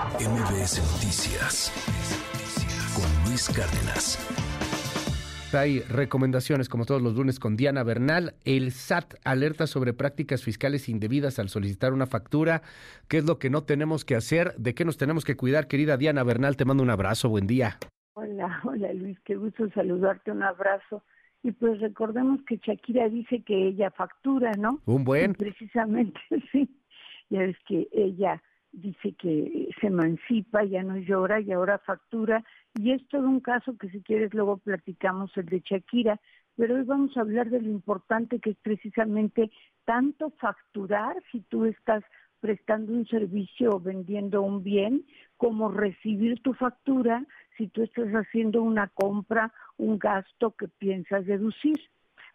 MBS Noticias con Luis Cárdenas. Hay recomendaciones como todos los lunes con Diana Bernal. El SAT alerta sobre prácticas fiscales indebidas al solicitar una factura. ¿Qué es lo que no tenemos que hacer? ¿De qué nos tenemos que cuidar? Querida Diana Bernal, te mando un abrazo. Buen día. Hola, hola Luis, qué gusto saludarte. Un abrazo. Y pues recordemos que Shakira dice que ella factura, ¿no? Un buen. Y precisamente, sí. Ya ves que ella dice que se emancipa, ya no llora y ahora factura. Y es todo un caso que si quieres luego platicamos el de Shakira. Pero hoy vamos a hablar de lo importante que es precisamente tanto facturar si tú estás prestando un servicio o vendiendo un bien, como recibir tu factura si tú estás haciendo una compra, un gasto que piensas deducir.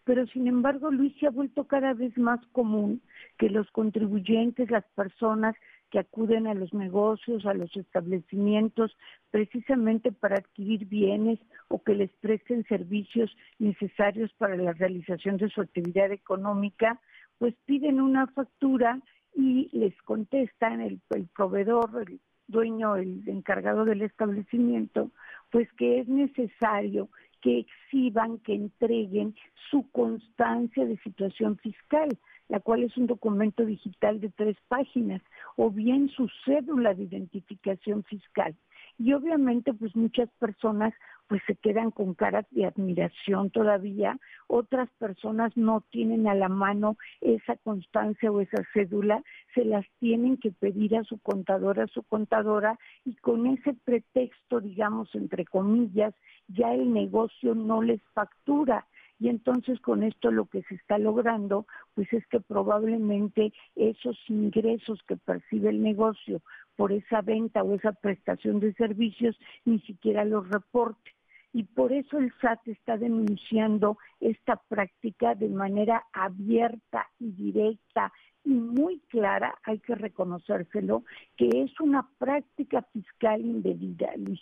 Pero sin embargo, Luis, se ha vuelto cada vez más común que los contribuyentes, las personas que acuden a los negocios, a los establecimientos, precisamente para adquirir bienes o que les presten servicios necesarios para la realización de su actividad económica, pues piden una factura y les contestan el, el proveedor, el dueño, el encargado del establecimiento, pues que es necesario que exhiban, que entreguen su constancia de situación fiscal, la cual es un documento digital de tres páginas, o bien su cédula de identificación fiscal. Y obviamente pues muchas personas pues se quedan con caras de admiración todavía, otras personas no tienen a la mano esa constancia o esa cédula, se las tienen que pedir a su contadora, a su contadora, y con ese pretexto, digamos, entre comillas, ya el negocio no les factura y entonces con esto lo que se está logrando pues es que probablemente esos ingresos que percibe el negocio por esa venta o esa prestación de servicios ni siquiera los reporte. Y por eso el SAT está denunciando esta práctica de manera abierta y directa y muy clara, hay que reconocérselo, que es una práctica fiscal indebida, Luis.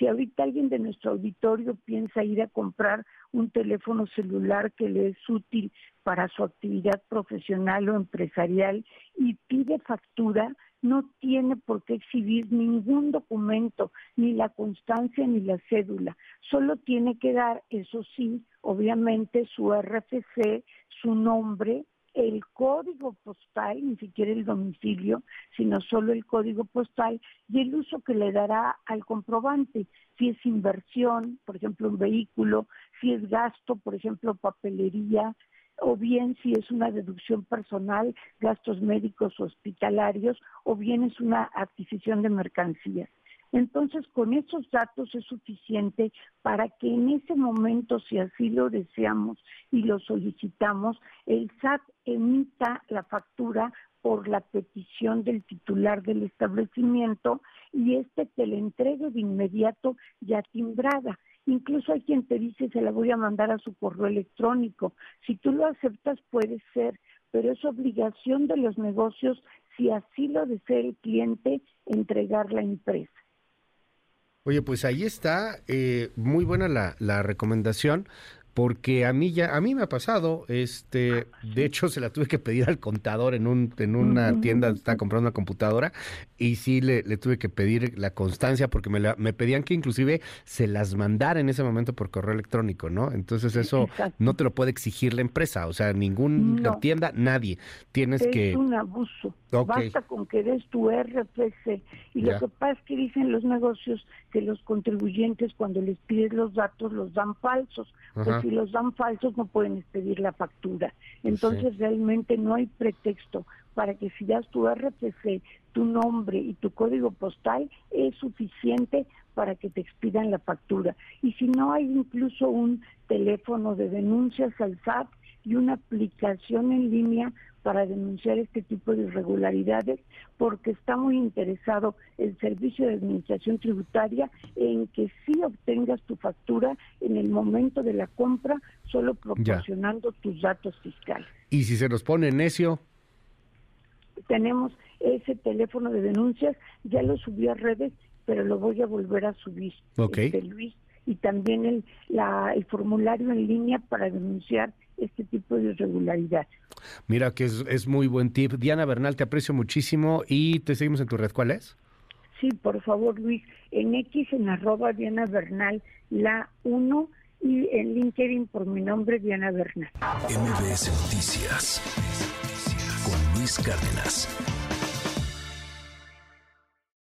Si ahorita alguien de nuestro auditorio piensa ir a comprar un teléfono celular que le es útil para su actividad profesional o empresarial y pide factura, no tiene por qué exhibir ningún documento, ni la constancia ni la cédula. Solo tiene que dar, eso sí, obviamente su RFC, su nombre, el código postal, ni siquiera el domicilio, sino solo el código postal y el uso que le dará al comprobante, si es inversión, por ejemplo, un vehículo, si es gasto, por ejemplo, papelería, o bien si es una deducción personal, gastos médicos hospitalarios, o bien es una adquisición de mercancías. Entonces, con esos datos es suficiente para que en ese momento, si así lo deseamos y lo solicitamos, el SAT emita la factura por la petición del titular del establecimiento y este te la entregue de inmediato ya timbrada. Incluso hay quien te dice se la voy a mandar a su correo electrónico. Si tú lo aceptas puede ser, pero es obligación de los negocios, si así lo desea el cliente, entregar la empresa. Oye, pues ahí está, eh, muy buena la, la recomendación porque a mí ya a mí me ha pasado este de hecho se la tuve que pedir al contador en un en una tienda estaba comprando una computadora y sí le, le tuve que pedir la constancia porque me, la, me pedían que inclusive se las mandara en ese momento por correo electrónico no entonces eso no te lo puede exigir la empresa o sea ninguna tienda nadie. Tienes que es un abuso. Basta con que des tu RFC y lo que pasa es que dicen los negocios que los contribuyentes cuando les pides los datos los dan falsos pues si los dan falsos no pueden expedir la factura. Entonces realmente no hay pretexto para que si das tu RPC, tu nombre y tu código postal es suficiente para que te expidan la factura. Y si no hay incluso un teléfono de denuncias al SAT y una aplicación en línea para denunciar este tipo de irregularidades porque está muy interesado el Servicio de Administración Tributaria en que sí obtengas tu factura en el momento de la compra solo proporcionando tus datos fiscales. ¿Y si se nos pone necio? Tenemos ese teléfono de denuncias, ya lo subí a redes, pero lo voy a volver a subir, este, Luis, y también el, la, el formulario en línea para denunciar este tipo de irregularidad. Mira que es, es muy buen tip. Diana Bernal, te aprecio muchísimo y te seguimos en tu red. ¿Cuál es? Sí, por favor, Luis, en X en arroba Diana Bernal, la 1 y en LinkedIn por mi nombre, Diana Bernal. MBS Noticias con Luis Cárdenas.